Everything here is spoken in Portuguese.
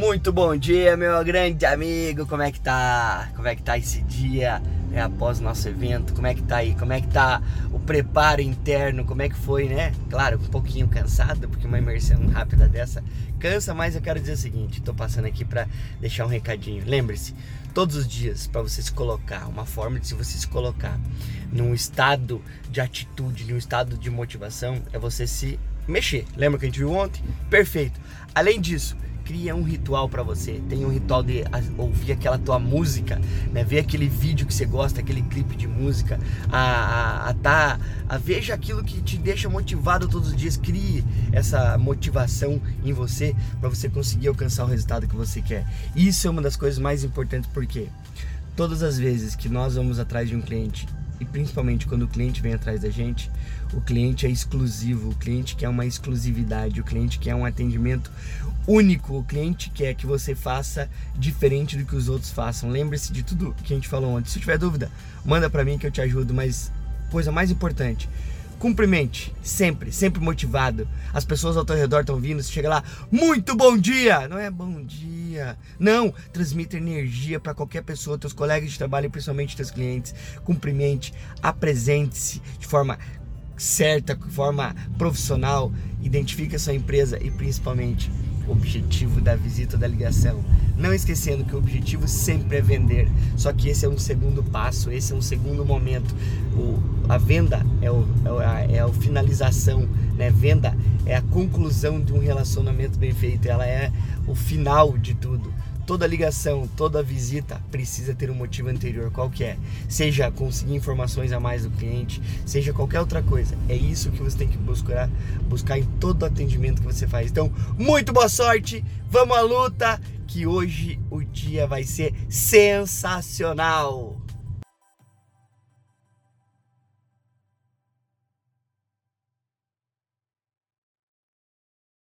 Muito bom dia, meu grande amigo. Como é que tá? Como é que tá esse dia né, após o nosso evento? Como é que tá aí? Como é que tá o preparo interno? Como é que foi, né? Claro, um pouquinho cansado, porque uma imersão rápida dessa cansa, mas eu quero dizer o seguinte, tô passando aqui para deixar um recadinho. Lembre-se, todos os dias para você se colocar, uma forma de você se colocar num estado de atitude, num estado de motivação, é você se mexer. Lembra que a gente viu ontem? Perfeito. Além disso, cria um ritual para você. Tem um ritual de ouvir aquela tua música, né? Ver aquele vídeo que você gosta, aquele clipe de música, a, a, a tá, a veja aquilo que te deixa motivado todos os dias. Crie essa motivação em você para você conseguir alcançar o resultado que você quer. Isso é uma das coisas mais importantes porque todas as vezes que nós vamos atrás de um cliente e principalmente quando o cliente vem atrás da gente, o cliente é exclusivo, o cliente quer uma exclusividade, o cliente quer um atendimento único, o cliente quer que você faça diferente do que os outros façam. Lembre-se de tudo que a gente falou ontem. Se tiver dúvida, manda para mim que eu te ajudo, mas coisa mais importante, Cumprimente, sempre, sempre motivado. As pessoas ao teu redor estão vindo, você chega lá, muito bom dia! Não é bom dia. Não, transmita energia para qualquer pessoa, teus colegas de trabalho, principalmente teus clientes. Cumprimente, apresente-se de forma certa, de forma profissional, identifique a sua empresa e principalmente o objetivo da visita da ligação. Não esquecendo que o objetivo sempre é vender, só que esse é um segundo passo, esse é um segundo momento. O, a venda é, o, é, a, é a finalização, né? Venda é a conclusão de um relacionamento bem feito, ela é o final de tudo toda ligação, toda visita precisa ter um motivo anterior, qual que é? Seja conseguir informações a mais do cliente, seja qualquer outra coisa. É isso que você tem que buscar, buscar em todo atendimento que você faz. Então, muito boa sorte, vamos à luta, que hoje o dia vai ser sensacional.